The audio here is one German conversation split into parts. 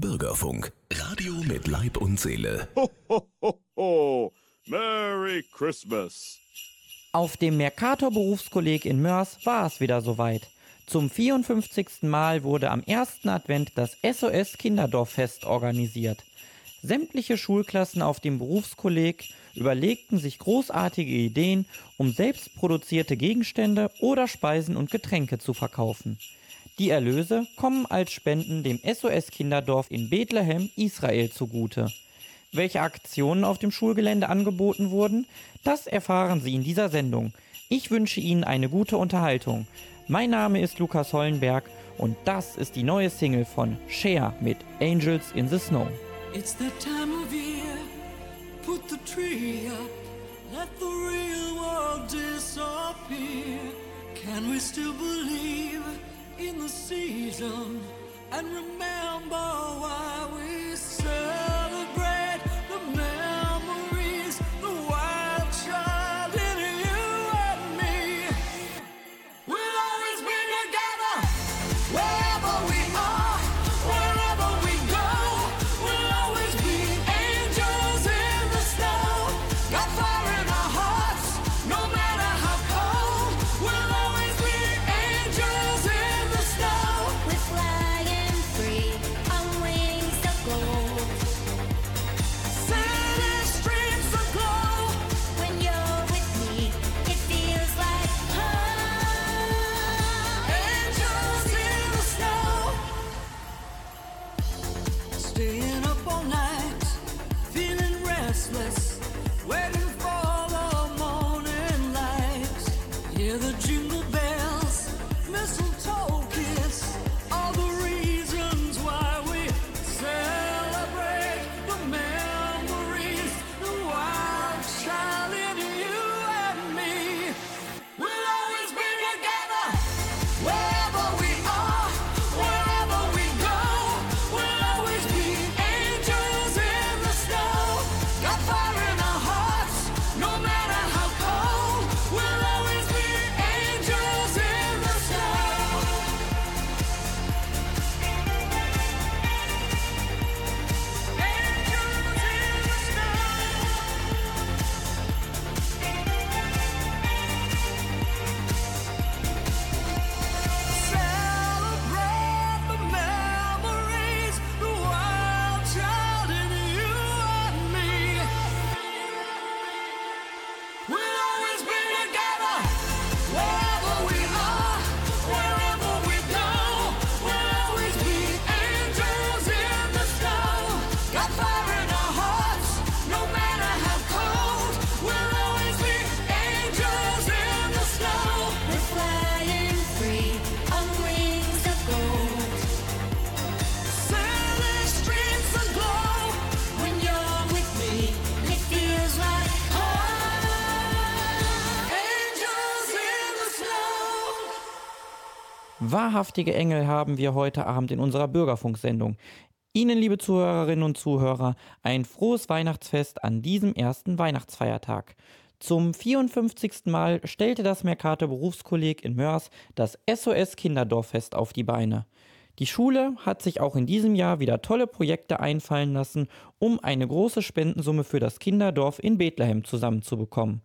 Bürgerfunk, Radio mit Leib und Seele. Ho, ho, ho, ho. Merry Christmas. Auf dem Mercator Berufskolleg in Mörs war es wieder soweit. Zum 54. Mal wurde am ersten Advent das SOS Kinderdorffest organisiert. Sämtliche Schulklassen auf dem Berufskolleg überlegten sich großartige Ideen, um selbstproduzierte Gegenstände oder Speisen und Getränke zu verkaufen. Die Erlöse kommen als Spenden dem SOS Kinderdorf in Bethlehem, Israel zugute. Welche Aktionen auf dem Schulgelände angeboten wurden, das erfahren Sie in dieser Sendung. Ich wünsche Ihnen eine gute Unterhaltung. Mein Name ist Lukas Hollenberg und das ist die neue Single von Cher mit Angels in the Snow. It's that time of year. Put the tree up. Let the real world disappear. Can we still believe in the season and remember why we celebrate Wahrhaftige Engel haben wir heute Abend in unserer Bürgerfunksendung. Ihnen, liebe Zuhörerinnen und Zuhörer, ein frohes Weihnachtsfest an diesem ersten Weihnachtsfeiertag. Zum 54. Mal stellte das Mercator Berufskolleg in Mörs das SOS Kinderdorffest auf die Beine. Die Schule hat sich auch in diesem Jahr wieder tolle Projekte einfallen lassen, um eine große Spendensumme für das Kinderdorf in Bethlehem zusammenzubekommen.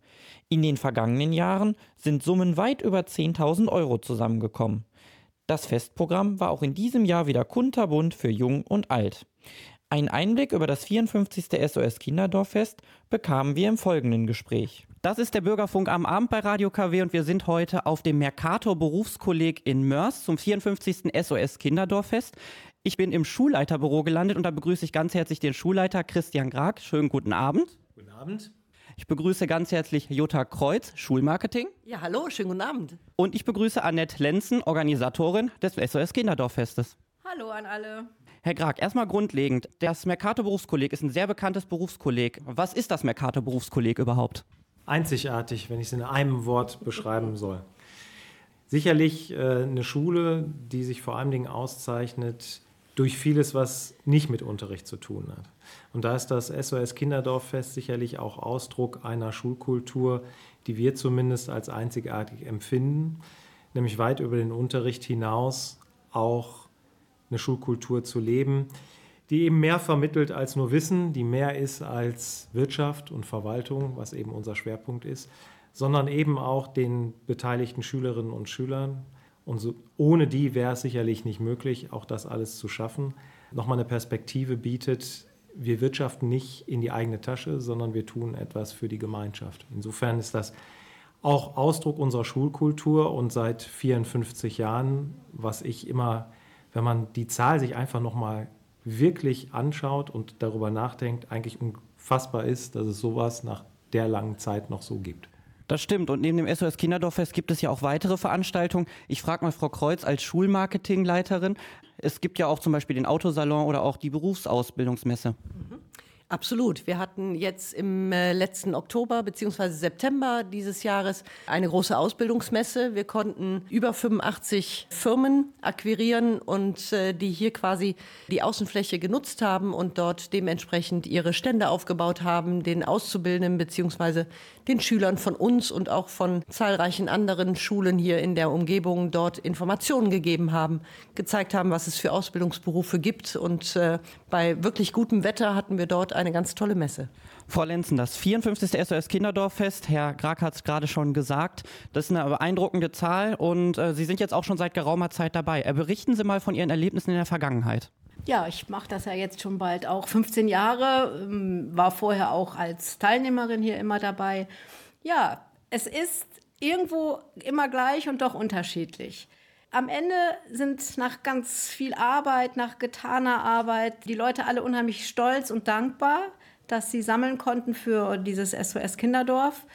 In den vergangenen Jahren sind Summen weit über 10.000 Euro zusammengekommen. Das Festprogramm war auch in diesem Jahr wieder kunterbunt für Jung und Alt. Einen Einblick über das 54. SOS Kinderdorffest bekamen wir im folgenden Gespräch. Das ist der Bürgerfunk am Abend bei Radio KW und wir sind heute auf dem Mercator Berufskolleg in Mörs zum 54. SOS Kinderdorffest. Ich bin im Schulleiterbüro gelandet und da begrüße ich ganz herzlich den Schulleiter Christian Grag. Schönen guten Abend. Guten Abend. Ich begrüße ganz herzlich Jutta Kreuz, Schulmarketing. Ja, hallo, schönen guten Abend. Und ich begrüße Annette Lenzen, Organisatorin des SOS Kinderdorffestes. Hallo an alle. Herr Grag, erstmal grundlegend. Das Mercator Berufskolleg ist ein sehr bekanntes Berufskolleg. Was ist das Mercator Berufskolleg überhaupt? Einzigartig, wenn ich es in einem Wort beschreiben soll. Sicherlich äh, eine Schule, die sich vor allen Dingen auszeichnet durch vieles, was nicht mit Unterricht zu tun hat. Und da ist das SOS Kinderdorffest sicherlich auch Ausdruck einer Schulkultur, die wir zumindest als einzigartig empfinden, nämlich weit über den Unterricht hinaus auch eine Schulkultur zu leben, die eben mehr vermittelt als nur Wissen, die mehr ist als Wirtschaft und Verwaltung, was eben unser Schwerpunkt ist, sondern eben auch den beteiligten Schülerinnen und Schülern. Und so, ohne die wäre es sicherlich nicht möglich, auch das alles zu schaffen. Nochmal eine Perspektive bietet, wir wirtschaften nicht in die eigene Tasche, sondern wir tun etwas für die Gemeinschaft. Insofern ist das auch Ausdruck unserer Schulkultur und seit 54 Jahren, was ich immer, wenn man die Zahl sich einfach nochmal wirklich anschaut und darüber nachdenkt, eigentlich unfassbar ist, dass es sowas nach der langen Zeit noch so gibt. Das stimmt. Und neben dem SOS Kinderdorffest gibt es ja auch weitere Veranstaltungen. Ich frage mal Frau Kreuz als Schulmarketingleiterin. Es gibt ja auch zum Beispiel den Autosalon oder auch die Berufsausbildungsmesse. Absolut. Wir hatten jetzt im äh, letzten Oktober bzw. September dieses Jahres eine große Ausbildungsmesse. Wir konnten über 85 Firmen akquirieren und äh, die hier quasi die Außenfläche genutzt haben und dort dementsprechend ihre Stände aufgebaut haben, den Auszubildenden bzw. den Schülern von uns und auch von zahlreichen anderen Schulen hier in der Umgebung dort Informationen gegeben haben, gezeigt haben, was es für Ausbildungsberufe gibt. Und äh, bei wirklich gutem Wetter hatten wir dort eine ganz tolle Messe. Frau Lenzen, das 54. SOS Kinderdorffest, Herr Grag hat es gerade schon gesagt, das ist eine beeindruckende Zahl und äh, Sie sind jetzt auch schon seit geraumer Zeit dabei. Äh, berichten Sie mal von Ihren Erlebnissen in der Vergangenheit. Ja, ich mache das ja jetzt schon bald auch 15 Jahre, ähm, war vorher auch als Teilnehmerin hier immer dabei. Ja, es ist irgendwo immer gleich und doch unterschiedlich. Am Ende sind nach ganz viel Arbeit, nach getaner Arbeit, die Leute alle unheimlich stolz und dankbar, dass sie sammeln konnten für dieses SOS Kinderdorf.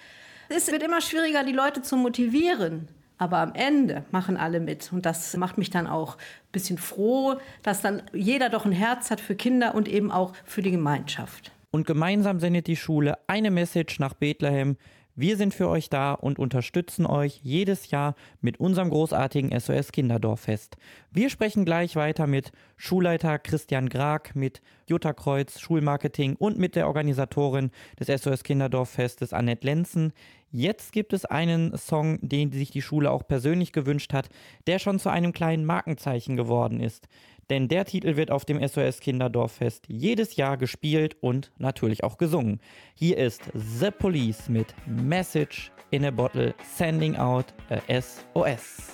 Es wird immer schwieriger, die Leute zu motivieren. Aber am Ende machen alle mit. Und das macht mich dann auch ein bisschen froh, dass dann jeder doch ein Herz hat für Kinder und eben auch für die Gemeinschaft. Und gemeinsam sendet die Schule eine Message nach Bethlehem. Wir sind für euch da und unterstützen euch jedes Jahr mit unserem großartigen SOS Kinderdorffest. Wir sprechen gleich weiter mit Schulleiter Christian Grag, mit Jutta Kreuz, Schulmarketing und mit der Organisatorin des SOS Kinderdorffestes Annette Lenzen. Jetzt gibt es einen Song, den sich die Schule auch persönlich gewünscht hat, der schon zu einem kleinen Markenzeichen geworden ist. Denn der Titel wird auf dem SOS Kinderdorffest jedes Jahr gespielt und natürlich auch gesungen. Hier ist The Police mit Message in a Bottle Sending Out a SOS.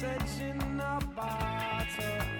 searching a bottle.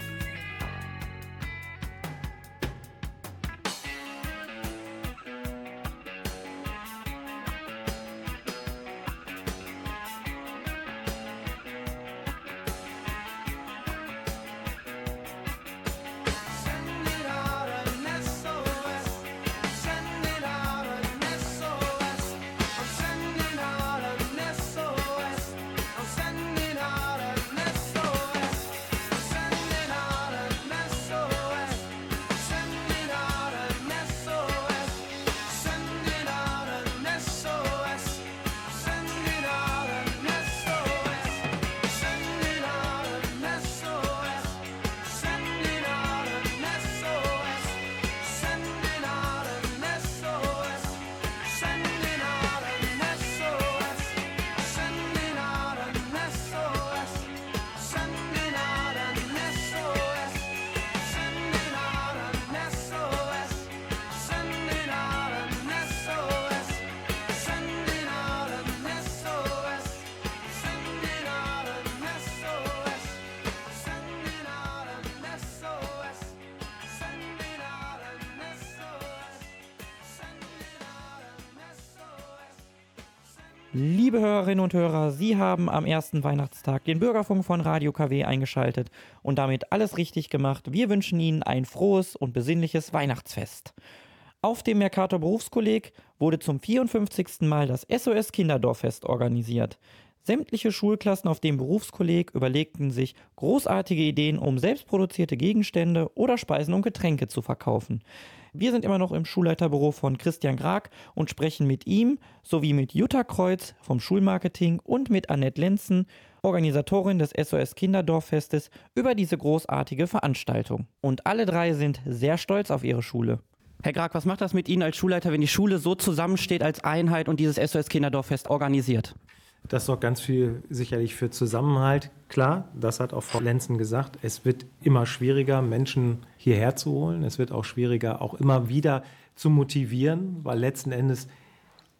Liebe Hörerinnen und Hörer, Sie haben am ersten Weihnachtstag den Bürgerfunk von Radio KW eingeschaltet und damit alles richtig gemacht. Wir wünschen Ihnen ein frohes und besinnliches Weihnachtsfest. Auf dem Mercator Berufskolleg wurde zum 54. Mal das SOS Kinderdorffest organisiert. Sämtliche Schulklassen auf dem Berufskolleg überlegten sich großartige Ideen, um selbstproduzierte Gegenstände oder Speisen und Getränke zu verkaufen. Wir sind immer noch im Schulleiterbüro von Christian Grag und sprechen mit ihm sowie mit Jutta Kreuz vom Schulmarketing und mit Annette Lenzen, Organisatorin des SOS Kinderdorffestes, über diese großartige Veranstaltung. Und alle drei sind sehr stolz auf ihre Schule. Herr Grag, was macht das mit Ihnen als Schulleiter, wenn die Schule so zusammensteht als Einheit und dieses SOS Kinderdorffest organisiert? Das sorgt ganz viel sicherlich für Zusammenhalt. Klar, das hat auch Frau Lenzen gesagt. Es wird immer schwieriger, Menschen hierher zu holen. Es wird auch schwieriger, auch immer wieder zu motivieren, weil letzten Endes,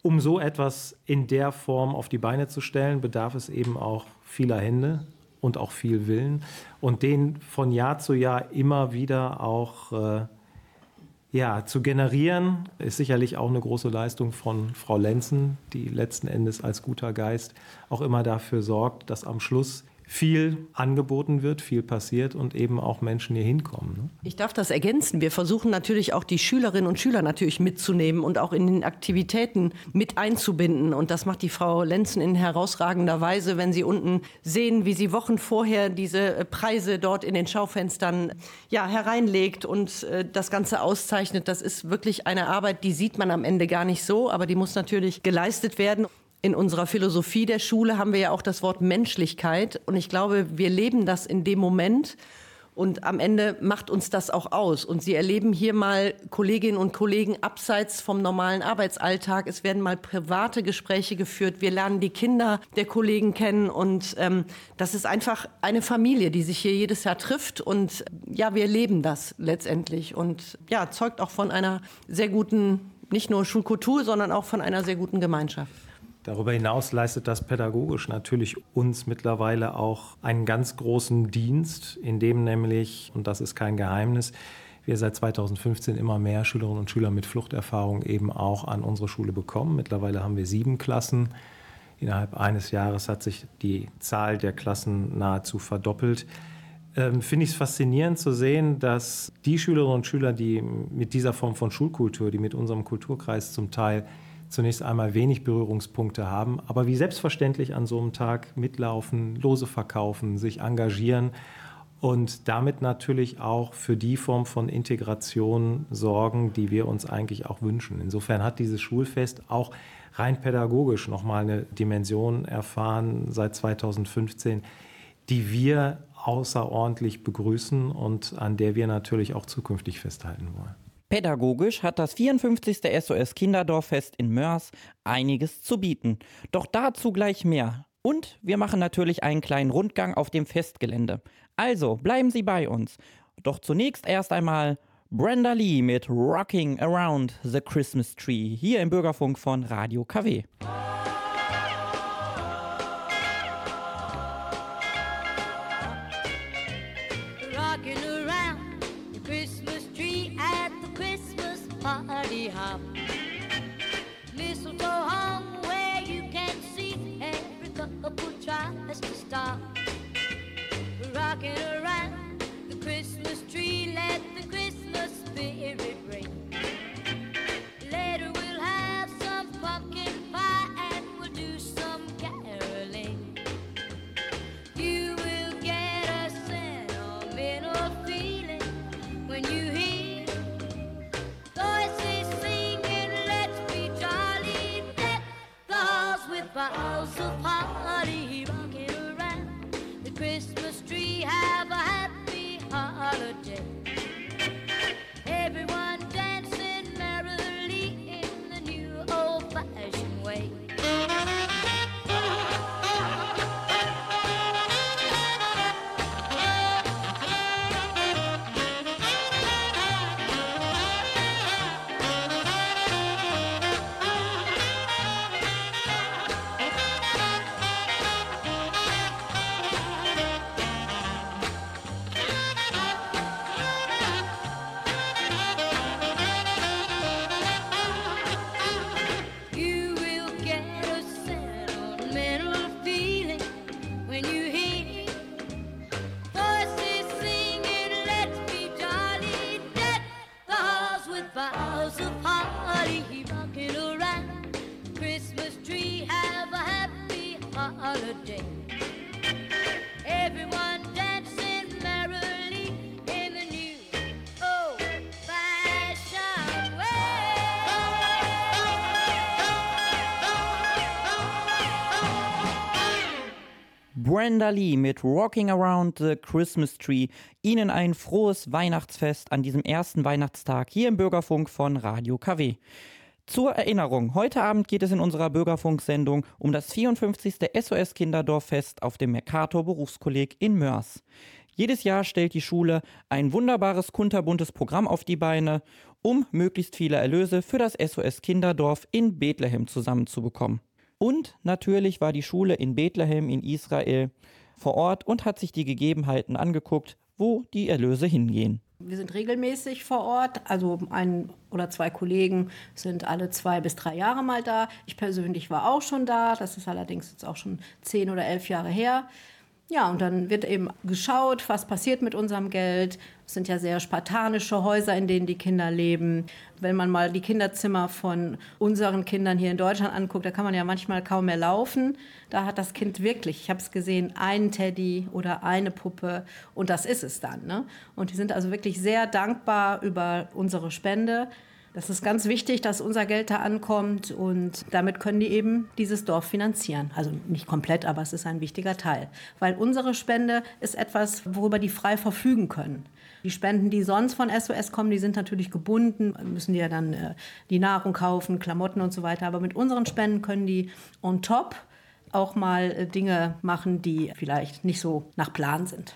um so etwas in der Form auf die Beine zu stellen, bedarf es eben auch vieler Hände und auch viel Willen. Und den von Jahr zu Jahr immer wieder auch äh, ja, zu generieren, ist sicherlich auch eine große Leistung von Frau Lenzen, die letzten Endes als guter Geist auch immer dafür sorgt, dass am Schluss viel angeboten wird, viel passiert und eben auch Menschen hier hinkommen. Ne? Ich darf das ergänzen. Wir versuchen natürlich auch die Schülerinnen und Schüler natürlich mitzunehmen und auch in den Aktivitäten mit einzubinden. Und das macht die Frau Lenzen in herausragender Weise, wenn Sie unten sehen, wie sie Wochen vorher diese äh, Preise dort in den Schaufenstern ja, hereinlegt und äh, das Ganze auszeichnet. Das ist wirklich eine Arbeit, die sieht man am Ende gar nicht so, aber die muss natürlich geleistet werden. In unserer Philosophie der Schule haben wir ja auch das Wort Menschlichkeit. Und ich glaube, wir leben das in dem Moment. Und am Ende macht uns das auch aus. Und Sie erleben hier mal Kolleginnen und Kollegen abseits vom normalen Arbeitsalltag. Es werden mal private Gespräche geführt. Wir lernen die Kinder der Kollegen kennen. Und ähm, das ist einfach eine Familie, die sich hier jedes Jahr trifft. Und ja, wir leben das letztendlich. Und ja, zeugt auch von einer sehr guten, nicht nur Schulkultur, sondern auch von einer sehr guten Gemeinschaft. Darüber hinaus leistet das pädagogisch natürlich uns mittlerweile auch einen ganz großen Dienst, in dem nämlich, und das ist kein Geheimnis, wir seit 2015 immer mehr Schülerinnen und Schüler mit Fluchterfahrung eben auch an unsere Schule bekommen. Mittlerweile haben wir sieben Klassen. Innerhalb eines Jahres hat sich die Zahl der Klassen nahezu verdoppelt. Ähm, Finde ich es faszinierend zu sehen, dass die Schülerinnen und Schüler, die mit dieser Form von Schulkultur, die mit unserem Kulturkreis zum Teil zunächst einmal wenig Berührungspunkte haben, aber wie selbstverständlich an so einem Tag mitlaufen, Lose verkaufen, sich engagieren und damit natürlich auch für die Form von Integration sorgen, die wir uns eigentlich auch wünschen. Insofern hat dieses Schulfest auch rein pädagogisch nochmal eine Dimension erfahren seit 2015, die wir außerordentlich begrüßen und an der wir natürlich auch zukünftig festhalten wollen. Pädagogisch hat das 54. SOS Kinderdorffest in Mörs einiges zu bieten. Doch dazu gleich mehr. Und wir machen natürlich einen kleinen Rundgang auf dem Festgelände. Also bleiben Sie bei uns. Doch zunächst erst einmal Brenda Lee mit Rocking Around the Christmas Tree hier im Bürgerfunk von Radio KW. Brenda Lee mit Rocking Around the Christmas Tree. Ihnen ein frohes Weihnachtsfest an diesem ersten Weihnachtstag hier im Bürgerfunk von Radio KW. Zur Erinnerung, heute Abend geht es in unserer Bürgerfunksendung um das 54. SOS Kinderdorffest auf dem Mercator Berufskolleg in Mörs. Jedes Jahr stellt die Schule ein wunderbares kunterbuntes Programm auf die Beine, um möglichst viele Erlöse für das SOS Kinderdorf in Bethlehem zusammenzubekommen. Und natürlich war die Schule in Bethlehem in Israel vor Ort und hat sich die Gegebenheiten angeguckt, wo die Erlöse hingehen. Wir sind regelmäßig vor Ort, also ein oder zwei Kollegen sind alle zwei bis drei Jahre mal da. Ich persönlich war auch schon da, das ist allerdings jetzt auch schon zehn oder elf Jahre her. Ja, und dann wird eben geschaut, was passiert mit unserem Geld. Es sind ja sehr spartanische Häuser, in denen die Kinder leben. Wenn man mal die Kinderzimmer von unseren Kindern hier in Deutschland anguckt, da kann man ja manchmal kaum mehr laufen. Da hat das Kind wirklich, ich habe es gesehen, einen Teddy oder eine Puppe und das ist es dann. Ne? Und die sind also wirklich sehr dankbar über unsere Spende. Das ist ganz wichtig, dass unser Geld da ankommt und damit können die eben dieses Dorf finanzieren. Also nicht komplett, aber es ist ein wichtiger Teil. Weil unsere Spende ist etwas, worüber die frei verfügen können. Die Spenden, die sonst von SOS kommen, die sind natürlich gebunden, müssen die ja dann äh, die Nahrung kaufen, Klamotten und so weiter. Aber mit unseren Spenden können die on top auch mal äh, Dinge machen, die vielleicht nicht so nach Plan sind.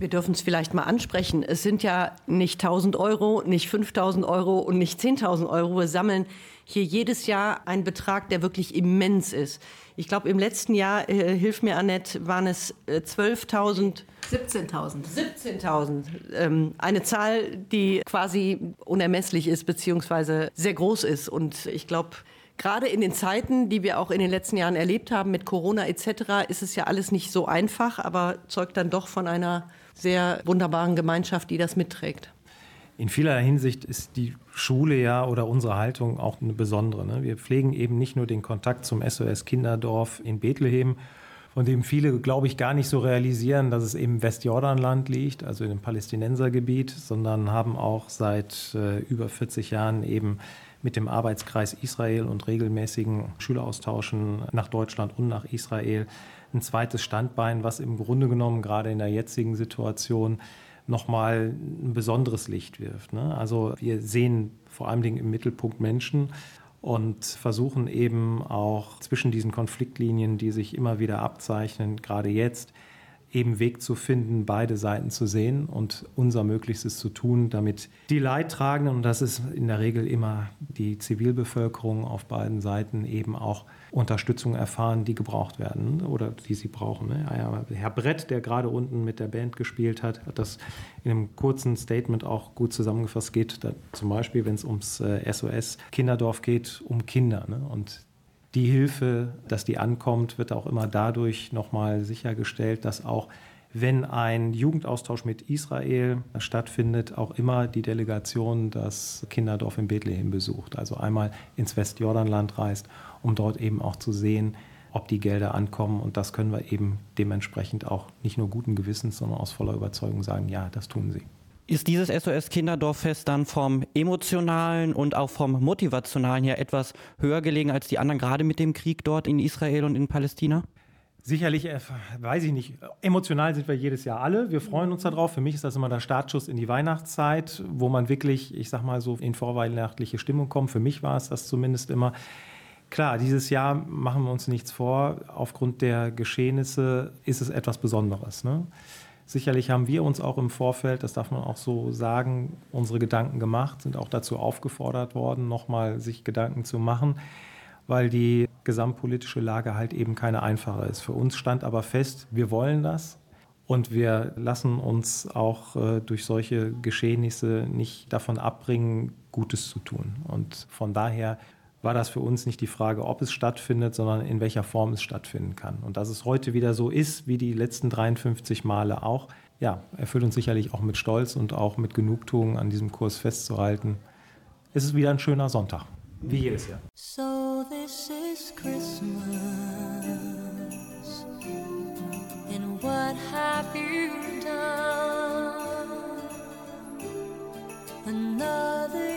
Wir dürfen es vielleicht mal ansprechen. Es sind ja nicht 1000 Euro, nicht 5000 Euro und nicht 10.000 Euro. Wir sammeln hier jedes Jahr einen Betrag, der wirklich immens ist. Ich glaube, im letzten Jahr, äh, hilf mir Annette, waren es äh, 12.000. 17.000. 17.000. Ähm, eine Zahl, die quasi unermesslich ist, beziehungsweise sehr groß ist. Und ich glaube, gerade in den Zeiten, die wir auch in den letzten Jahren erlebt haben mit Corona etc., ist es ja alles nicht so einfach, aber zeugt dann doch von einer sehr wunderbaren Gemeinschaft, die das mitträgt. In vielerlei Hinsicht ist die Schule ja oder unsere Haltung auch eine besondere. Ne? Wir pflegen eben nicht nur den Kontakt zum SOS Kinderdorf in Bethlehem, von dem viele, glaube ich, gar nicht so realisieren, dass es im Westjordanland liegt, also in dem Palästinensergebiet, sondern haben auch seit äh, über 40 Jahren eben mit dem Arbeitskreis Israel und regelmäßigen Schüleraustauschen nach Deutschland und nach Israel ein zweites Standbein, was im Grunde genommen gerade in der jetzigen Situation nochmal ein besonderes Licht wirft. Ne? Also wir sehen vor Dingen im Mittelpunkt Menschen und versuchen eben auch zwischen diesen Konfliktlinien, die sich immer wieder abzeichnen, gerade jetzt, eben Weg zu finden, beide Seiten zu sehen und unser Möglichstes zu tun, damit die Leidtragenden, und das ist in der Regel immer die Zivilbevölkerung auf beiden Seiten, eben auch Unterstützung erfahren, die gebraucht werden oder die sie brauchen. ne? Ja, Herr Brett, der gerade unten mit der Band gespielt hat, hat das in einem kurzen Statement auch gut zusammengefasst. Geht da zum Beispiel, wenn es ums äh, SOS Kinderdorf geht, um Kinder. Ne? Und die Hilfe, dass die ankommt, wird auch immer dadurch nochmal sichergestellt, dass auch wenn ein Jugendaustausch mit Israel stattfindet, auch immer die Delegation das Kinderdorf in Bethlehem besucht. Also einmal ins Westjordanland reist, um dort eben auch zu sehen, ob die Gelder ankommen. Und das können wir eben dementsprechend auch nicht nur guten Gewissens, sondern aus voller Überzeugung sagen, ja, das tun sie. Ist dieses SOS Kinderdorffest dann vom emotionalen und auch vom motivationalen her etwas höher gelegen als die anderen, gerade mit dem Krieg dort in Israel und in Palästina? Sicherlich, äh, weiß ich nicht. Emotional sind wir jedes Jahr alle. Wir freuen uns darauf. Für mich ist das immer der Startschuss in die Weihnachtszeit, wo man wirklich, ich sag mal so, in vorweihnachtliche Stimmung kommt. Für mich war es das zumindest immer. Klar, dieses Jahr machen wir uns nichts vor. Aufgrund der Geschehnisse ist es etwas Besonderes. Ne? Sicherlich haben wir uns auch im Vorfeld, das darf man auch so sagen, unsere Gedanken gemacht, sind auch dazu aufgefordert worden, nochmal sich Gedanken zu machen, weil die gesamtpolitische Lage halt eben keine einfache ist. Für uns stand aber fest, wir wollen das und wir lassen uns auch äh, durch solche Geschehnisse nicht davon abbringen, Gutes zu tun. Und von daher war das für uns nicht die Frage, ob es stattfindet, sondern in welcher Form es stattfinden kann. Und dass es heute wieder so ist, wie die letzten 53 Male auch, ja, erfüllt uns sicherlich auch mit Stolz und auch mit Genugtuung an diesem Kurs festzuhalten. Es ist wieder ein schöner Sonntag, wie jedes Jahr. So this is Christmas. And what have you done? Another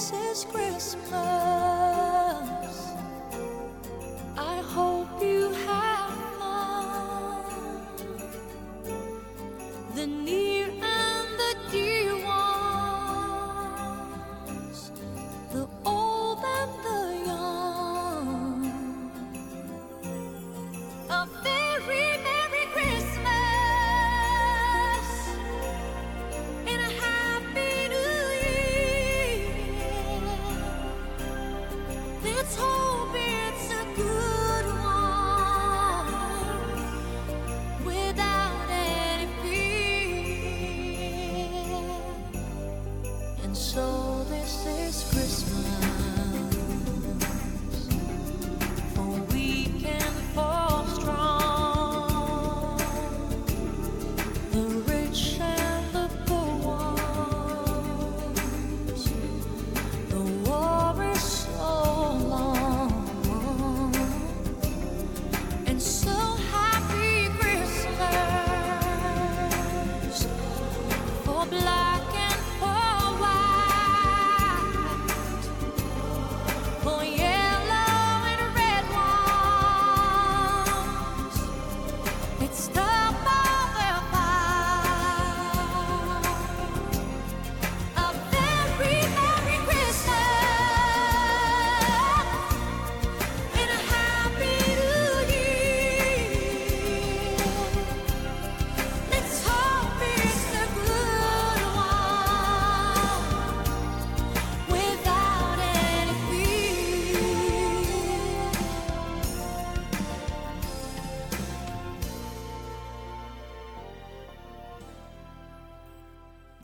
this is Christmas.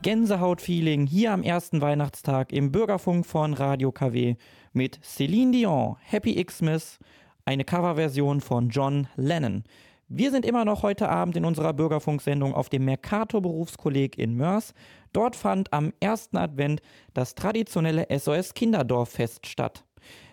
Gänsehaut-Feeling hier am ersten Weihnachtstag im Bürgerfunk von Radio KW mit Celine Dion, Happy Xmas, eine Coverversion von John Lennon. Wir sind immer noch heute Abend in unserer Bürgerfunksendung auf dem Mercator Berufskolleg in Mörs. Dort fand am ersten Advent das traditionelle SOS Kinderdorffest statt.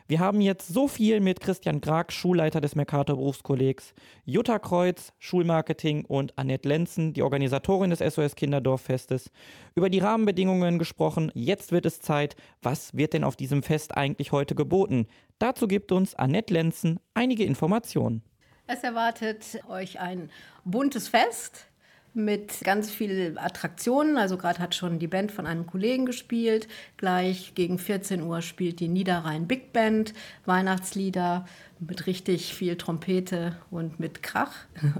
Wir haben jetzt so viel mit Christian Grag, Schulleiter des Mercator Berufskollegs, Jutta Kreuz, Schulmarketing und Annette Lenzen, die Organisatorin des SOS Kinderdorffestes, über die Rahmenbedingungen gesprochen. Jetzt wird es Zeit, was wird denn auf diesem Fest eigentlich heute geboten? Dazu gibt uns Annette Lenzen einige Informationen. Es erwartet euch ein buntes Fest. Mit ganz vielen Attraktionen. Also gerade hat schon die Band von einem Kollegen gespielt. Gleich gegen 14 Uhr spielt die Niederrhein Big Band Weihnachtslieder mit richtig viel Trompete und mit Krach.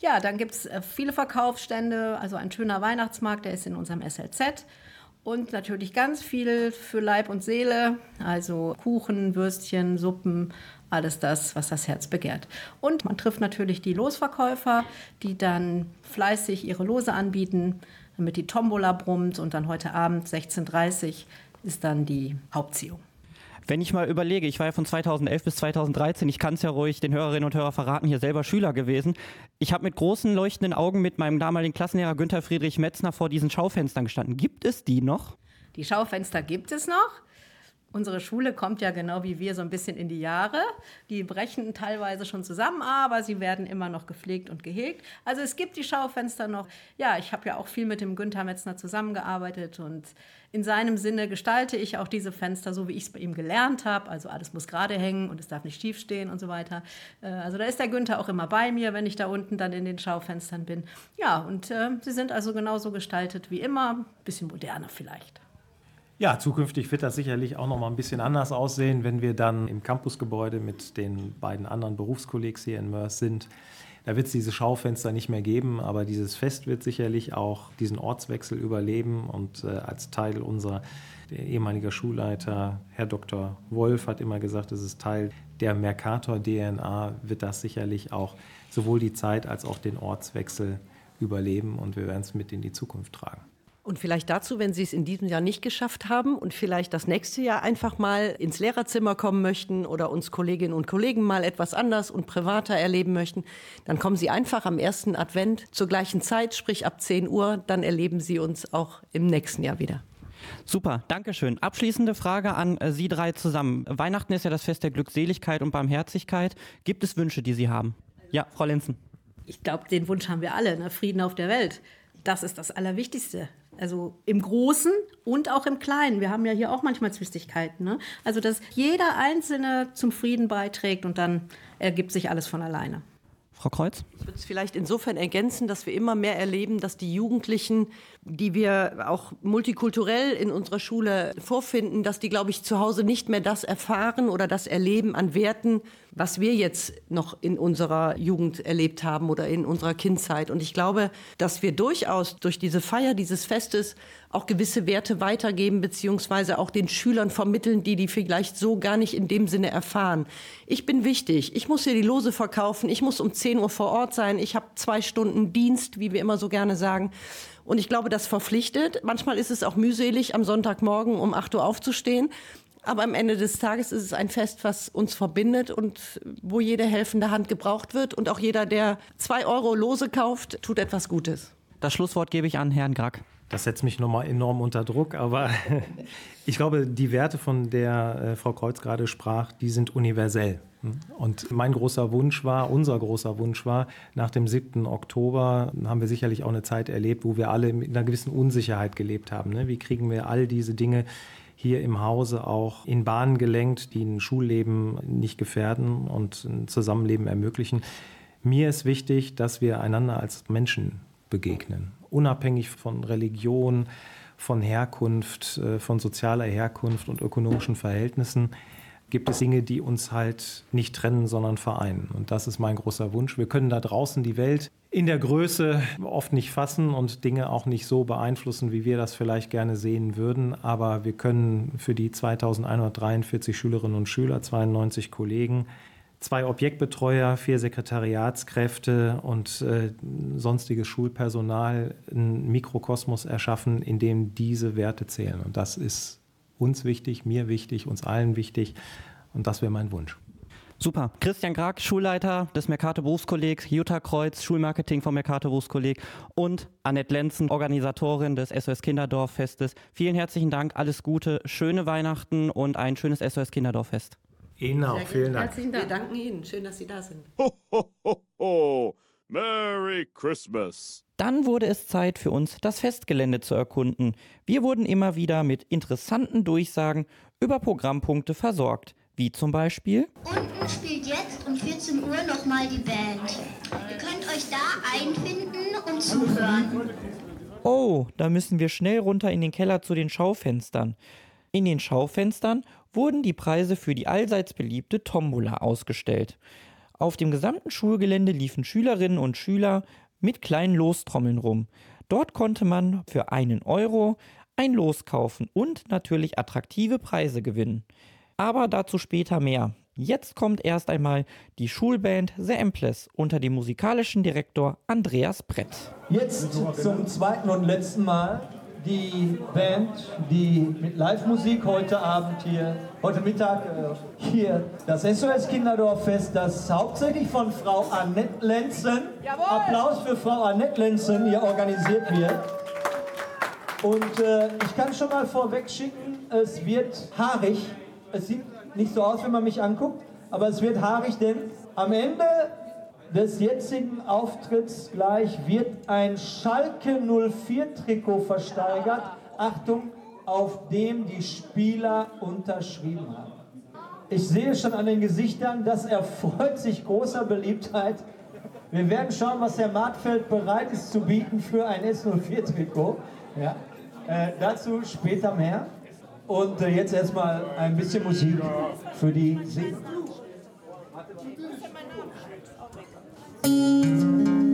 ja, dann gibt es viele Verkaufsstände, also ein schöner Weihnachtsmarkt, der ist in unserem SLZ. Und natürlich ganz viel für Leib und Seele, also Kuchen, Würstchen, Suppen, alles das, was das Herz begehrt. Und man trifft natürlich die Losverkäufer, die dann fleißig ihre Lose anbieten, damit die Tombola brummt und dann heute Abend 16.30 Uhr ist dann die Hauptziehung. Wenn ich mal überlege, ich war ja von 2011 bis 2013, ich kann es ja ruhig den Hörerinnen und Hörern verraten, hier selber Schüler gewesen. Ich habe mit großen leuchtenden Augen mit meinem damaligen Klassenlehrer Günther Friedrich Metzner vor diesen Schaufenstern gestanden. Gibt es die noch? Die Schaufenster gibt es noch. Unsere Schule kommt ja genau wie wir so ein bisschen in die Jahre. Die brechen teilweise schon zusammen, aber sie werden immer noch gepflegt und gehegt. Also es gibt die Schaufenster noch. Ja, ich habe ja auch viel mit dem Günther Metzner zusammengearbeitet und in seinem Sinne gestalte ich auch diese Fenster so, wie ich es bei ihm gelernt habe. Also alles muss gerade hängen und es darf nicht schief stehen und so weiter. Äh, Also da ist der Günther auch immer bei mir, wenn ich da unten dann in den Schaufenstern bin. Ja, und äh, sie sind also genauso gestaltet wie immer, bisschen moderner vielleicht. Ja, zukünftig wird das sicherlich auch noch mal ein bisschen anders aussehen, wenn wir dann im Campusgebäude mit den beiden anderen Berufskollegs hier in Mörs sind. Da wird es diese Schaufenster nicht mehr geben, aber dieses Fest wird sicherlich auch diesen Ortswechsel überleben und äh, als Teil unserer der ehemalige Schulleiter, Herr Dr. Wolf, hat immer gesagt, es ist Teil der Mercator-DNA, wird das sicherlich auch sowohl die Zeit als auch den Ortswechsel überleben und wir werden es mit in die Zukunft tragen. Und vielleicht dazu, wenn Sie es in diesem Jahr nicht geschafft haben und vielleicht das nächste Jahr einfach mal ins Lehrerzimmer kommen möchten oder uns Kolleginnen und Kollegen mal etwas anders und privater erleben möchten, dann kommen Sie einfach am ersten Advent zur gleichen Zeit, sprich ab 10 Uhr, dann erleben Sie uns auch im nächsten Jahr wieder. Super, Dankeschön. Abschließende Frage an äh, Sie drei zusammen. Weihnachten ist ja das Fest der Glückseligkeit und Barmherzigkeit. Gibt es Wünsche, die Sie haben? Ja, Frau Lenzen. Ich glaube, den Wunsch haben wir alle, ne? Frieden auf der Welt. Das ist das Allerwichtigste. Also im Großen und auch im Kleinen. Wir haben ja hier auch manchmal Zwistigkeiten. Ne? Also, dass jeder Einzelne zum Frieden beiträgt und dann ergibt sich alles von alleine. Frau Kreuz? Ich würde es vielleicht insofern ergänzen, dass wir immer mehr erleben, dass die Jugendlichen, die wir auch multikulturell in unserer Schule vorfinden, dass die, glaube ich, zu Hause nicht mehr das erfahren oder das erleben an Werten, was wir jetzt noch in unserer Jugend erlebt haben oder in unserer Kindzeit. Und ich glaube, dass wir durchaus durch diese Feier dieses Festes auch gewisse Werte weitergeben, beziehungsweise auch den Schülern vermitteln, die die vielleicht so gar nicht in dem Sinne erfahren. Ich bin wichtig. Ich muss hier die Lose verkaufen. Ich muss um 10 Uhr vor Ort sein. Ich habe zwei Stunden Dienst, wie wir immer so gerne sagen. Und ich glaube, das verpflichtet. Manchmal ist es auch mühselig, am Sonntagmorgen um 8 Uhr aufzustehen. Aber am Ende des Tages ist es ein Fest, was uns verbindet und wo jede helfende Hand gebraucht wird. Und auch jeder, der zwei Euro Lose kauft, tut etwas Gutes. Das Schlusswort gebe ich an Herrn Grack. Das setzt mich nochmal enorm unter Druck, aber ich glaube, die Werte, von der äh, Frau Kreuz gerade sprach, die sind universell. Und mein großer Wunsch war, unser großer Wunsch war, nach dem 7. Oktober haben wir sicherlich auch eine Zeit erlebt, wo wir alle mit einer gewissen Unsicherheit gelebt haben. Ne? Wie kriegen wir all diese Dinge hier im Hause auch in Bahnen gelenkt, die ein Schulleben nicht gefährden und ein Zusammenleben ermöglichen? Mir ist wichtig, dass wir einander als Menschen begegnen, unabhängig von Religion, von Herkunft, äh, von sozialer Herkunft und ökonomischen Verhältnissen gibt es Dinge, die uns halt nicht trennen, sondern vereinen. Und das ist mein großer Wunsch. Wir können da draußen die Welt in der Größe oft nicht fassen und Dinge auch nicht so beeinflussen, wie wir das vielleicht gerne sehen würden. Aber wir können für die 2143 Schülerinnen und Schüler, 92 Kollegen, zwei Objektbetreuer, vier Sekretariatskräfte und äh, sonstiges Schulpersonal einen Mikrokosmos erschaffen, in dem diese Werte zählen. Und das ist uns wichtig, mir wichtig, uns allen wichtig. Und das wäre mein Wunsch. Super. Christian Grag, Schulleiter des Mercator Berufskollegs, Jutta Kreuz, Schulmarketing vom Mercator Berufskolleg und Annette Lenzen, Organisatorin des SOS Kinderdorffestes. Vielen herzlichen Dank, alles Gute, schöne Weihnachten und ein schönes SOS Kinderdorffest. Ihnen auch, vielen Dank. Herzlichen Wir Dank. danken Ihnen. Schön, dass Sie da sind. Ho, ho, ho, ho. Merry Christmas. Dann wurde es Zeit für uns, das Festgelände zu erkunden. Wir wurden immer wieder mit interessanten Durchsagen über Programmpunkte versorgt, wie zum Beispiel Unten spielt jetzt um 14 Uhr nochmal die Band. Ihr könnt euch euch da einfinden und zuhören. Oh, da müssen wir schnell runter in den Keller zu den Schaufenstern. In den Schaufenstern wurden die Preise für die allseits beliebte Tombola ausgestellt. Auf dem gesamten Schulgelände liefen Schülerinnen und Schüler mit kleinen Lostrommeln rum. Dort konnte man für einen Euro ein Los kaufen und natürlich attraktive Preise gewinnen. Aber dazu später mehr. Jetzt kommt erst einmal die Schulband The Empress unter dem musikalischen Direktor Andreas Brett. Jetzt zum zweiten und letzten Mal die Band, die mit Live-Musik heute Abend hier, heute Mittag äh, hier das SOS Kinderdorffest, das hauptsächlich von Frau Annette Lenzen, Applaus für Frau Annette Lenzen, hier organisiert wird. Und äh, ich kann schon mal vorweg schicken, es wird haarig. Es sieht nicht so aus, wenn man mich anguckt, aber es wird haarig, denn am Ende des jetzigen Auftritts gleich wird ein Schalke 04 Trikot versteigert. Achtung, auf dem die Spieler unterschrieben haben. Ich sehe schon an den Gesichtern, das erfreut sich großer Beliebtheit. Wir werden schauen, was Herr Martfeld bereit ist zu bieten für ein S04 Trikot. Ja. Äh, dazu später mehr. Und äh, jetzt erstmal ein bisschen Musik für die Singen. Música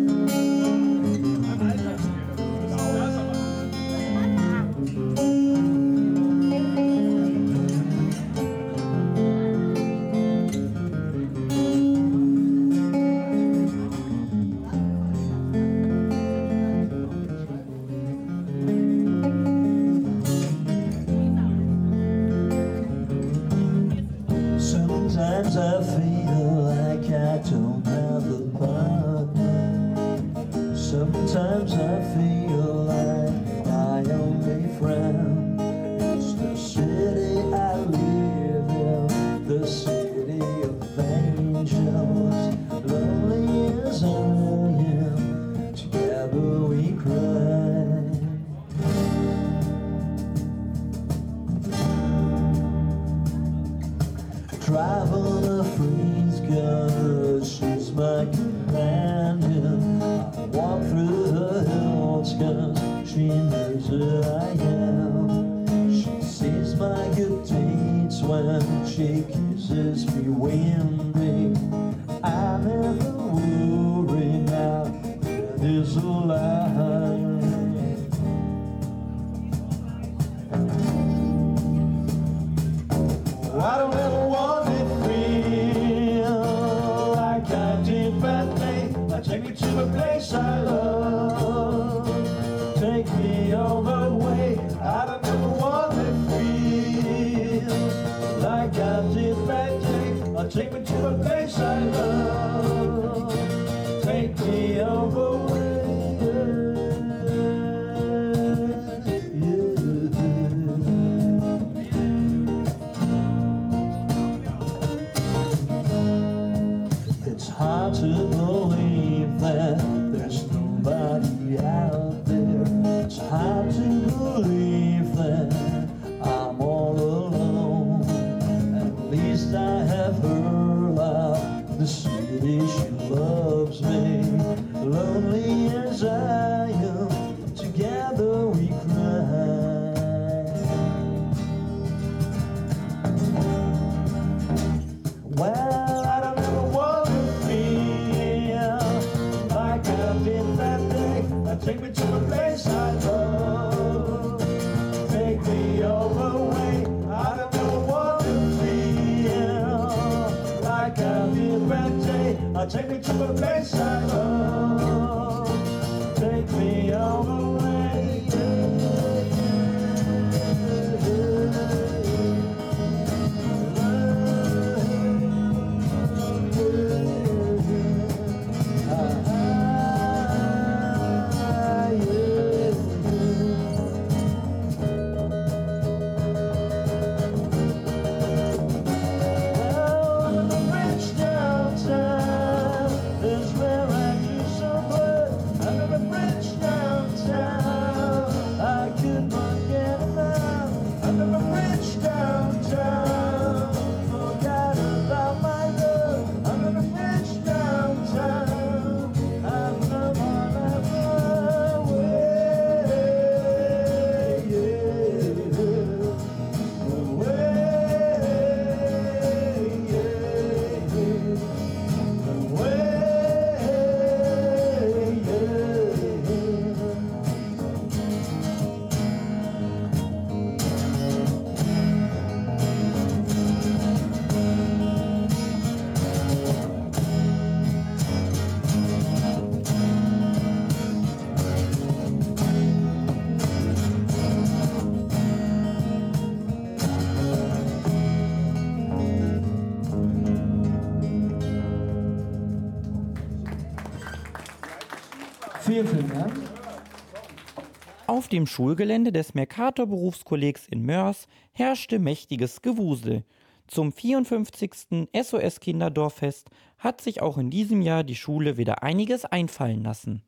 Auf dem Schulgelände des Mercator Berufskollegs in Mörs herrschte mächtiges Gewusel. Zum 54. SOS Kinderdorffest hat sich auch in diesem Jahr die Schule wieder einiges einfallen lassen.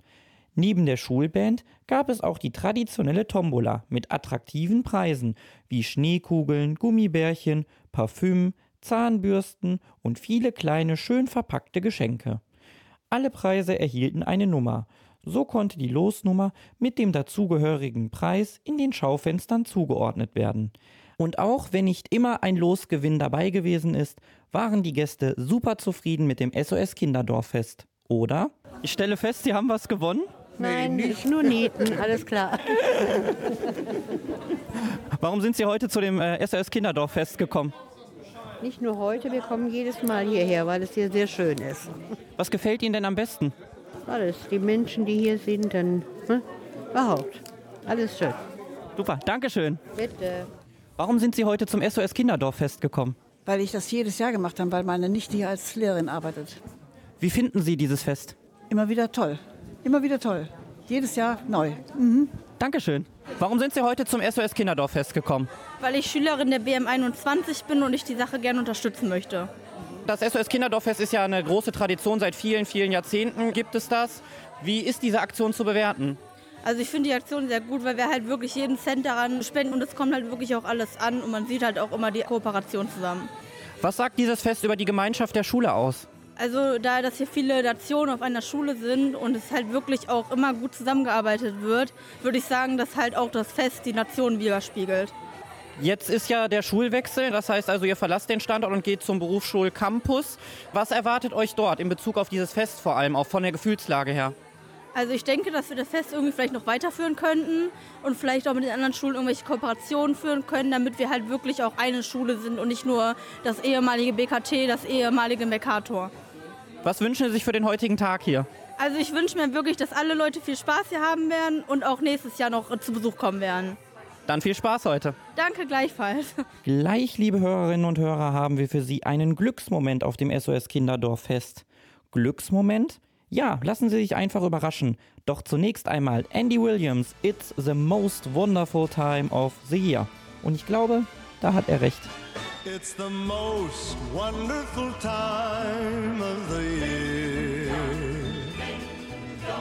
Neben der Schulband gab es auch die traditionelle Tombola mit attraktiven Preisen wie Schneekugeln, Gummibärchen, Parfüm, Zahnbürsten und viele kleine schön verpackte Geschenke. Alle Preise erhielten eine Nummer. So konnte die Losnummer mit dem dazugehörigen Preis in den Schaufenstern zugeordnet werden. Und auch wenn nicht immer ein Losgewinn dabei gewesen ist, waren die Gäste super zufrieden mit dem SOS Kinderdorffest. Oder? Ich stelle fest, Sie haben was gewonnen. Nein, ist nur Nieten, alles klar. Warum sind Sie heute zu dem äh, SOS Kinderdorffest gekommen? Nicht nur heute, wir kommen jedes Mal hierher, weil es hier sehr schön ist. Was gefällt Ihnen denn am besten? Alles, die Menschen, die hier sind, dann ne? überhaupt. Alles schön. Super, Dankeschön. Bitte. Warum sind Sie heute zum SOS Kinderdorffest gekommen? Weil ich das jedes Jahr gemacht habe, weil meine Nichte hier als Lehrerin arbeitet. Wie finden Sie dieses Fest? Immer wieder toll. Immer wieder toll. Jedes Jahr neu. Dankeschön. Warum sind Sie heute zum SOS Kinderdorffest gekommen? Weil ich Schülerin der BM21 bin und ich die Sache gerne unterstützen möchte. Das SOS Kinderdorffest ist ja eine große Tradition. Seit vielen, vielen Jahrzehnten gibt es das. Wie ist diese Aktion zu bewerten? Also ich finde die Aktion sehr gut, weil wir halt wirklich jeden Cent daran spenden und es kommt halt wirklich auch alles an und man sieht halt auch immer die Kooperation zusammen. Was sagt dieses Fest über die Gemeinschaft der Schule aus? Also da das hier viele Nationen auf einer Schule sind und es halt wirklich auch immer gut zusammengearbeitet wird, würde ich sagen, dass halt auch das Fest die Nationen widerspiegelt. Jetzt ist ja der Schulwechsel, das heißt also, ihr verlasst den Standort und geht zum Berufsschulcampus. Was erwartet euch dort in Bezug auf dieses Fest vor allem, auch von der Gefühlslage her? Also ich denke, dass wir das Fest irgendwie vielleicht noch weiterführen könnten und vielleicht auch mit den anderen Schulen irgendwelche Kooperationen führen können, damit wir halt wirklich auch eine Schule sind und nicht nur das ehemalige BKT, das ehemalige Mercator. Was wünschen Sie sich für den heutigen Tag hier? Also ich wünsche mir wirklich, dass alle Leute viel Spaß hier haben werden und auch nächstes Jahr noch zu Besuch kommen werden. Dann viel Spaß heute. Danke gleichfalls. Gleich, liebe Hörerinnen und Hörer, haben wir für Sie einen Glücksmoment auf dem SOS Kinderdorffest. Glücksmoment? Ja, lassen Sie sich einfach überraschen. Doch zunächst einmal Andy Williams, It's the most wonderful time of the year. Und ich glaube, da hat er recht. It's the most wonderful time of the year.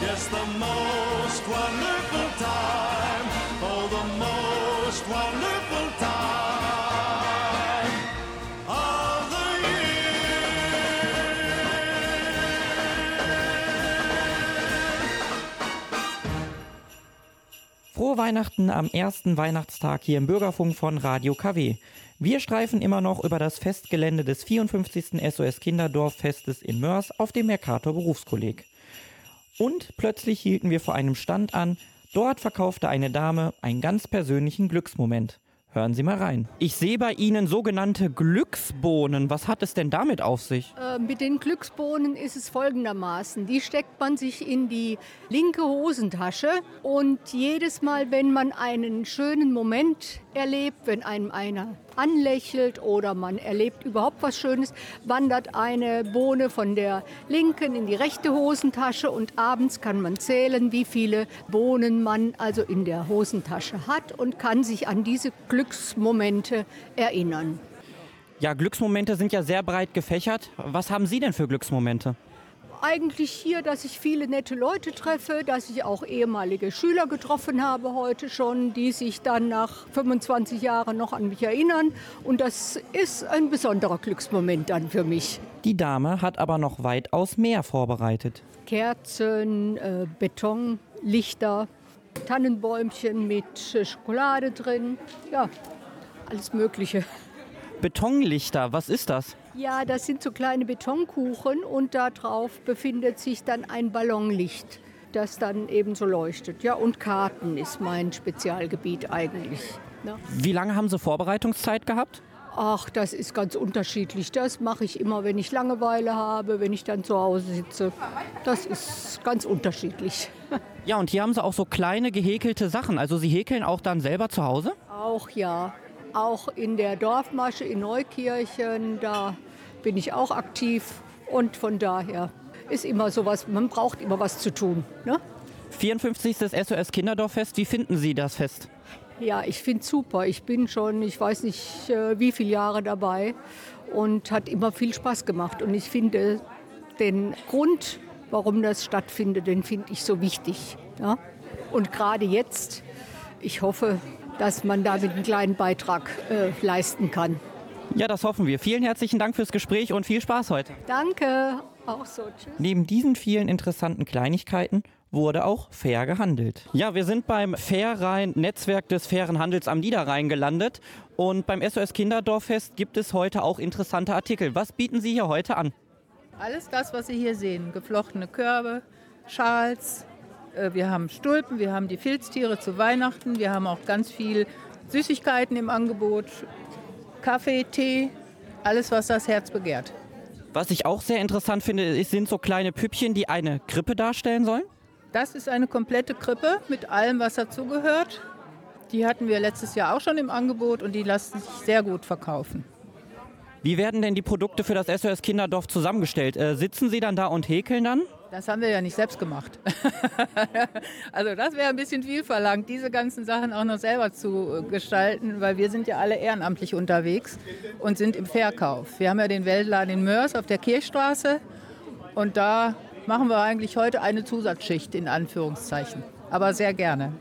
Yes, the most wonderful time. Oh, the most wonderful time of the Frohe Frohe Weihnachten am ersten Weihnachtstag hier im Bürgerfunk von Radio KW. Wir streifen immer noch über das Festgelände des 54. SOS Kinderdorffestes in Mörs auf dem Mercator Berufskolleg. Und plötzlich hielten wir vor einem Stand an. Dort verkaufte eine Dame einen ganz persönlichen Glücksmoment. Hören Sie mal rein. Ich sehe bei Ihnen sogenannte Glücksbohnen. Was hat es denn damit auf sich? Äh, mit den Glücksbohnen ist es folgendermaßen. Die steckt man sich in die linke Hosentasche und jedes Mal, wenn man einen schönen Moment erlebt, wenn einem einer anlächelt oder man erlebt überhaupt was Schönes, wandert eine Bohne von der linken in die rechte Hosentasche und abends kann man zählen, wie viele Bohnen man also in der Hosentasche hat und kann sich an diese Glücksmomente erinnern. Ja, Glücksmomente sind ja sehr breit gefächert. Was haben Sie denn für Glücksmomente? Eigentlich hier, dass ich viele nette Leute treffe, dass ich auch ehemalige Schüler getroffen habe heute schon, die sich dann nach 25 Jahren noch an mich erinnern. Und das ist ein besonderer Glücksmoment dann für mich. Die Dame hat aber noch weitaus mehr vorbereitet. Kerzen, äh, Betonlichter, Tannenbäumchen mit äh, Schokolade drin. Ja, alles Mögliche. Betonlichter, was ist das? Ja, das sind so kleine Betonkuchen und da drauf befindet sich dann ein Ballonlicht, das dann eben so leuchtet. Ja, und Karten ist mein Spezialgebiet eigentlich. Ja. Wie lange haben Sie Vorbereitungszeit gehabt? Ach, das ist ganz unterschiedlich. Das mache ich immer, wenn ich Langeweile habe, wenn ich dann zu Hause sitze. Das ist ganz unterschiedlich. Ja, und hier haben Sie auch so kleine gehäkelte Sachen. Also Sie häkeln auch dann selber zu Hause? Auch ja. Auch in der Dorfmasche in Neukirchen, da bin ich auch aktiv. Und von daher ist immer sowas, man braucht immer was zu tun. Ne? 54. SOS Kinderdorffest, wie finden Sie das Fest? Ja, ich finde es super. Ich bin schon, ich weiß nicht äh, wie viele Jahre dabei und hat immer viel Spaß gemacht. Und ich finde den Grund, warum das stattfindet, den finde ich so wichtig. Ja? Und gerade jetzt, ich hoffe, dass man damit einen kleinen Beitrag äh, leisten kann. Ja, das hoffen wir. Vielen herzlichen Dank fürs Gespräch und viel Spaß heute. Danke, auch so. Tschüss. Neben diesen vielen interessanten Kleinigkeiten wurde auch fair gehandelt. Ja, wir sind beim Fairrhein Netzwerk des fairen Handels am Niederrhein gelandet und beim SOS Kinderdorffest gibt es heute auch interessante Artikel. Was bieten Sie hier heute an? Alles das, was Sie hier sehen. Geflochtene Körbe, Schals, äh, wir haben Stulpen, wir haben die Filztiere zu Weihnachten, wir haben auch ganz viel Süßigkeiten im Angebot, Kaffee, Tee, alles, was das Herz begehrt. Was ich auch sehr interessant finde, sind so kleine Püppchen, die eine Krippe darstellen sollen. Das ist eine komplette Krippe mit allem, was dazugehört. Die hatten wir letztes Jahr auch schon im Angebot und die lassen sich sehr gut verkaufen. Wie werden denn die Produkte für das SOS Kinderdorf zusammengestellt? Äh, sitzen Sie dann da und häkeln dann? Das haben wir ja nicht selbst gemacht. also das wäre ein bisschen viel verlangt, diese ganzen Sachen auch noch selber zu gestalten, weil wir sind ja alle ehrenamtlich unterwegs und sind im Verkauf. Wir haben ja den Weltladen in Mörs auf der Kirchstraße und da machen wir eigentlich heute eine Zusatzschicht in Anführungszeichen. Aber sehr gerne.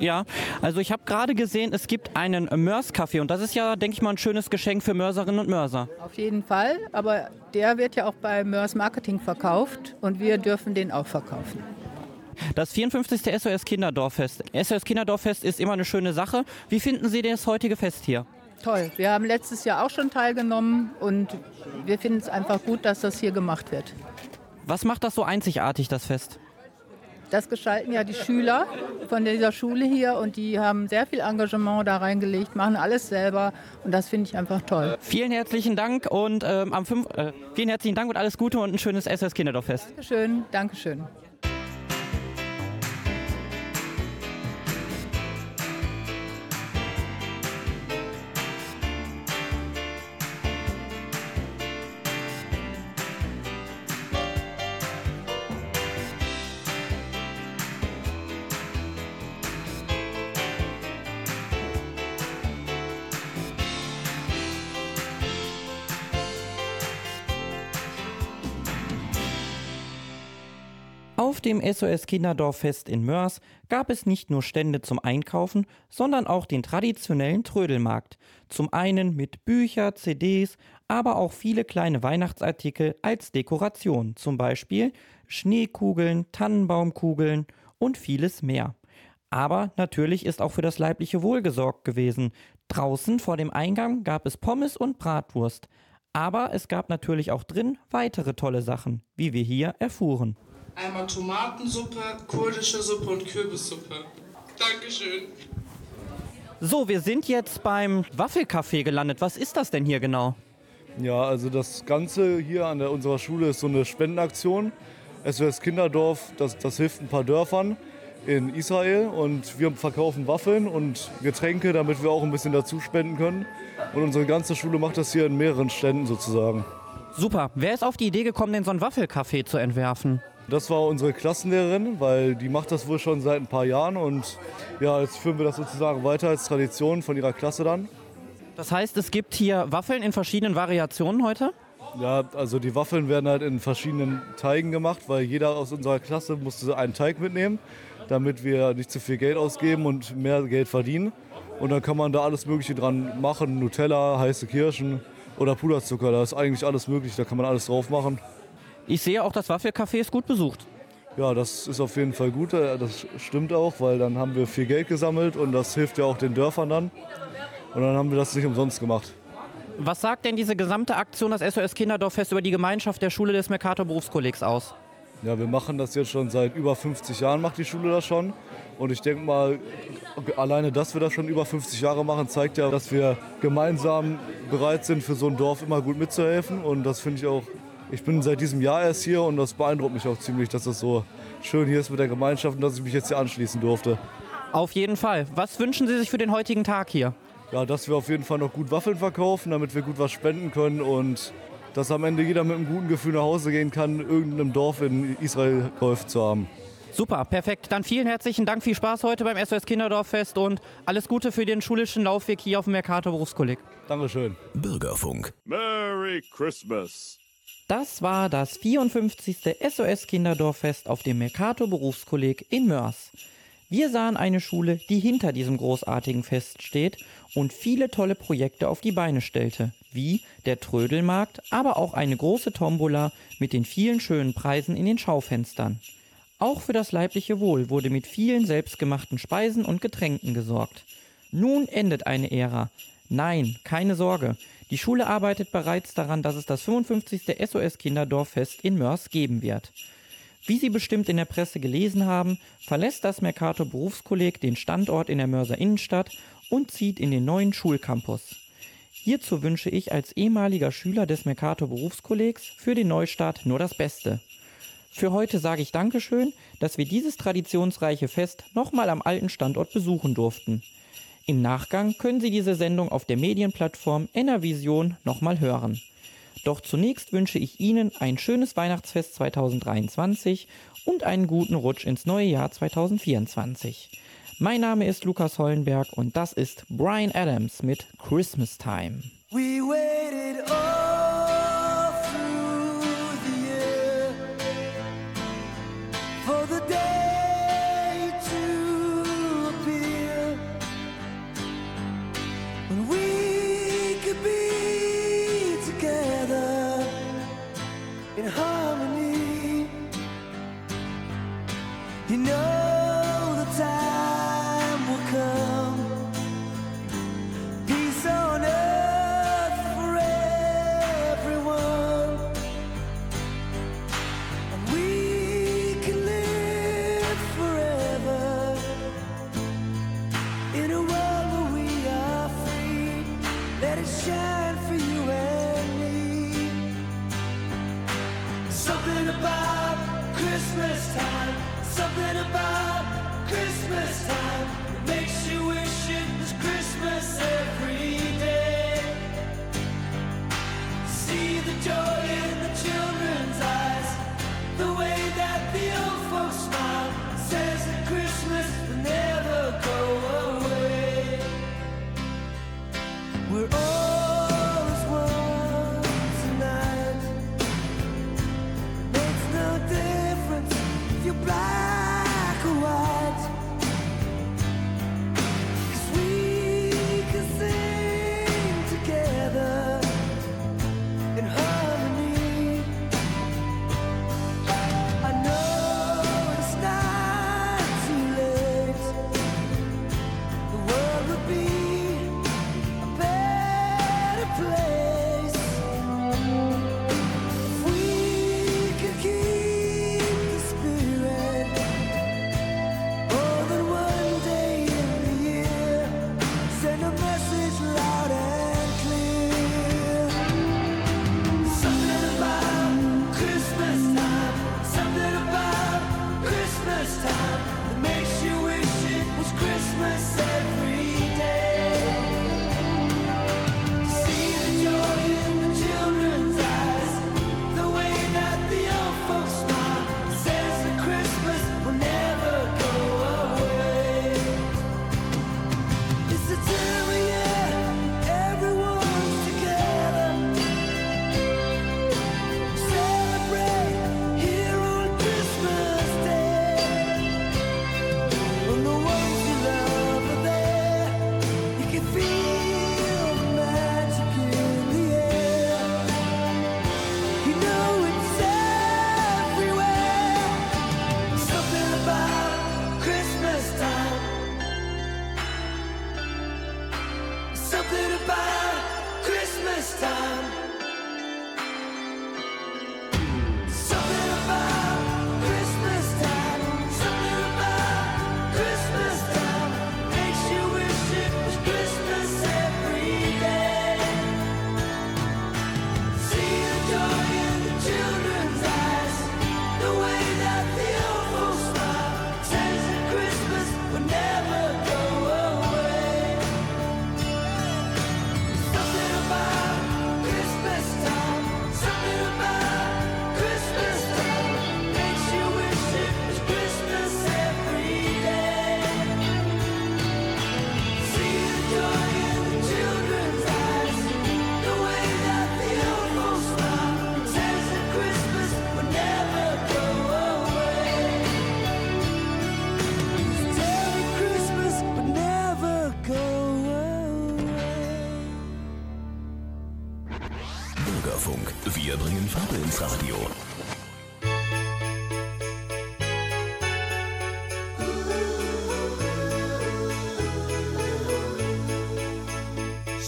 Ja, also ich habe gerade gesehen, es gibt einen Mörs-Kaffee und das ist ja, denke ich mal, ein schönes Geschenk für Mörserinnen und Mörser. Auf jeden Fall, aber der wird ja auch bei Mörs Marketing verkauft und wir dürfen den auch verkaufen. Das 54. SOS Kinderdorffest. SOS Kinderdorffest ist immer eine schöne Sache. Wie finden Sie das heutige Fest hier? Toll, wir haben letztes Jahr auch schon teilgenommen und wir finden es einfach gut, dass das hier gemacht wird. Was macht das so einzigartig, das Fest? Das gestalten ja die Schüler von dieser Schule hier und die haben sehr viel Engagement da reingelegt, machen alles selber und das finde ich einfach toll. Vielen herzlichen Dank und ähm, am 5, äh, vielen herzlichen Dank und alles Gute und ein schönes SOS Kinderdorffest. Dankeschön, Dankeschön. Dem SOS Kinderdorffest in Mörs gab es nicht nur Stände zum Einkaufen, sondern auch den traditionellen Trödelmarkt. Zum einen mit Bücher, CDs, aber auch viele kleine Weihnachtsartikel als Dekoration, zum Beispiel Schneekugeln, Tannenbaumkugeln und vieles mehr. Aber natürlich ist auch für das leibliche Wohl gesorgt gewesen. Draußen vor dem Eingang gab es Pommes und Bratwurst. Aber es gab natürlich auch drin weitere tolle Sachen, wie wir hier erfuhren. Einmal Tomatensuppe, kurdische Suppe und Kürbissuppe. Dankeschön. So, wir sind jetzt beim Waffelcafé gelandet. Was ist das denn hier genau? Ja, also das Ganze hier an der, unserer Schule ist so eine Spendenaktion. SOS Kinderdorf, das, das hilft ein paar Dörfern in Israel und wir verkaufen Waffeln und Getränke, damit wir auch ein bisschen dazu spenden können. Und unsere ganze Schule macht das hier in mehreren Ständen sozusagen. Super. Wer ist auf die Idee gekommen, denn so ein Waffelcafé zu entwerfen? Das war unsere Klassenlehrerin, weil die macht das wohl schon seit ein paar Jahren und ja, jetzt führen wir das sozusagen weiter als Tradition von ihrer Klasse dann. Das heißt, es gibt hier Waffeln in verschiedenen Variationen heute? Ja, also die Waffeln werden halt in verschiedenen Teigen gemacht, weil jeder aus unserer Klasse musste einen Teig mitnehmen, damit wir nicht zu viel Geld ausgeben und mehr Geld verdienen. Und dann kann man da alles Mögliche dran machen, Nutella, heiße Kirschen oder Puderzucker, da ist eigentlich alles möglich, da kann man alles drauf machen. Ich sehe auch, das Waffelcafé ist gut besucht. Ja, das ist auf jeden Fall gut, äh, das stimmt auch, weil dann haben wir viel Geld gesammelt und das hilft ja auch den Dörfern dann. Und dann haben wir das nicht umsonst gemacht. Was sagt denn diese gesamte Aktion, das SOS Kinderdorffest, über die Gemeinschaft der Schule des Mercator Berufskollegs aus? Ja, wir machen das jetzt schon seit über 50 Jahren, macht die Schule das schon. Und ich denke mal, alleine, dass wir das schon über 50 Jahre machen, zeigt ja, dass wir gemeinsam bereit sind, für so ein Dorf immer gut mitzuhelfen. Und das finde ich auch, ich bin seit diesem Jahr erst hier und das beeindruckt mich auch ziemlich, dass das so schön hier ist mit der Gemeinschaft und dass ich mich jetzt hier anschließen durfte. Auf jeden Fall. Was wünschen Sie sich für den heutigen Tag hier? Ja, dass wir auf jeden Fall noch gut Waffeln verkaufen, damit wir gut was spenden können und dass am Ende jeder mit einem guten Gefühl nach Hause gehen kann, irgendeinem Dorf in Israel geholfen zu haben. Super, perfekt. Dann vielen herzlichen Dank, viel Spaß heute beim SOS Kinderdorffest und alles Gute für den schulischen Laufweg hier auf dem Mercator Berufskolleg. Dankeschön. Bürgerfunk. Merry Christmas. Das war das 54. SOS Kinderdorffest auf dem Mercator Berufskolleg in Mörs. Wir sahen eine Schule, die hinter diesem großartigen Fest steht und viele tolle Projekte auf die Beine stellte, wie der Trödelmarkt, aber auch eine große Tombola mit den vielen schönen Preisen in den Schaufenstern. Auch für das leibliche Wohl wurde mit vielen selbstgemachten Speisen und Getränken gesorgt. Nun endet eine Ära. Nein, keine Sorge. Die Schule arbeitet bereits daran, dass es das 55. SOS Kinderdorffest in Mörs geben wird. Wie Sie bestimmt in der Presse gelesen haben, verlässt das Mercator Berufskolleg den Standort in der Mörser Innenstadt und zieht in den neuen Schulcampus. Hierzu wünsche ich als ehemaliger Schüler des Mercator Berufskollegs für den Neustart nur das Beste. Für heute sage ich Dankeschön, dass wir dieses traditionsreiche Fest nochmal am alten Standort besuchen durften. Im Nachgang können Sie diese Sendung auf der Medienplattform Enervision nochmal hören. Doch zunächst wünsche ich Ihnen ein schönes Weihnachtsfest 2023 und einen guten Rutsch ins neue Jahr 2024. Mein Name ist Lukas Hollenberg und das ist Brian Adams mit Christmas Time. We waited all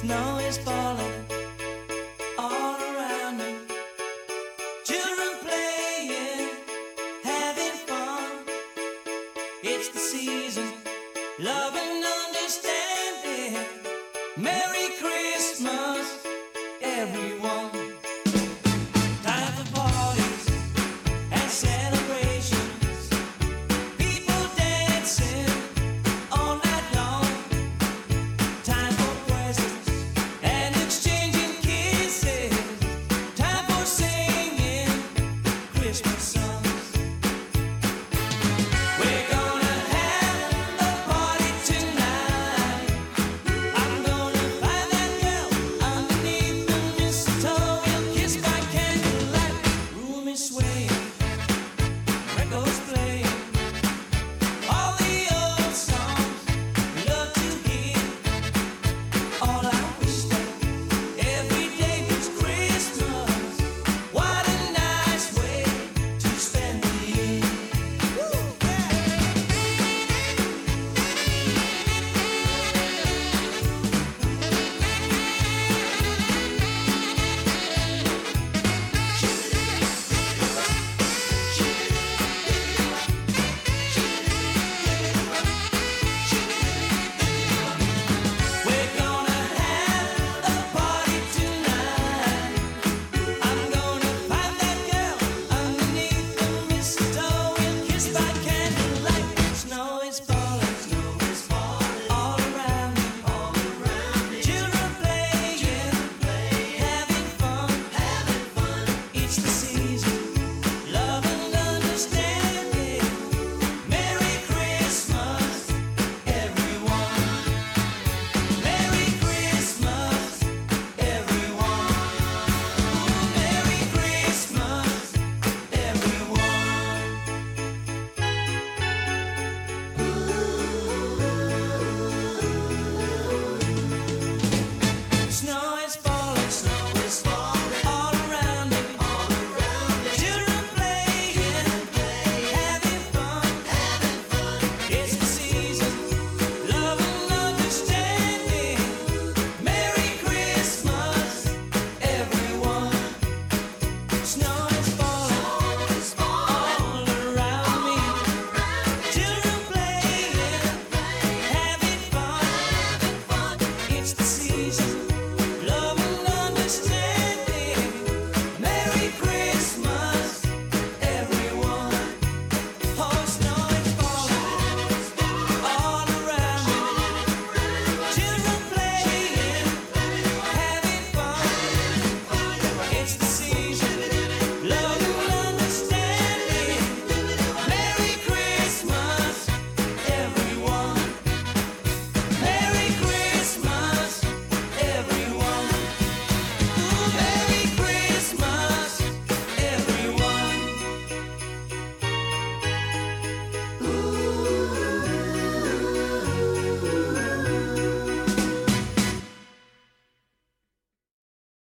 Snow is falling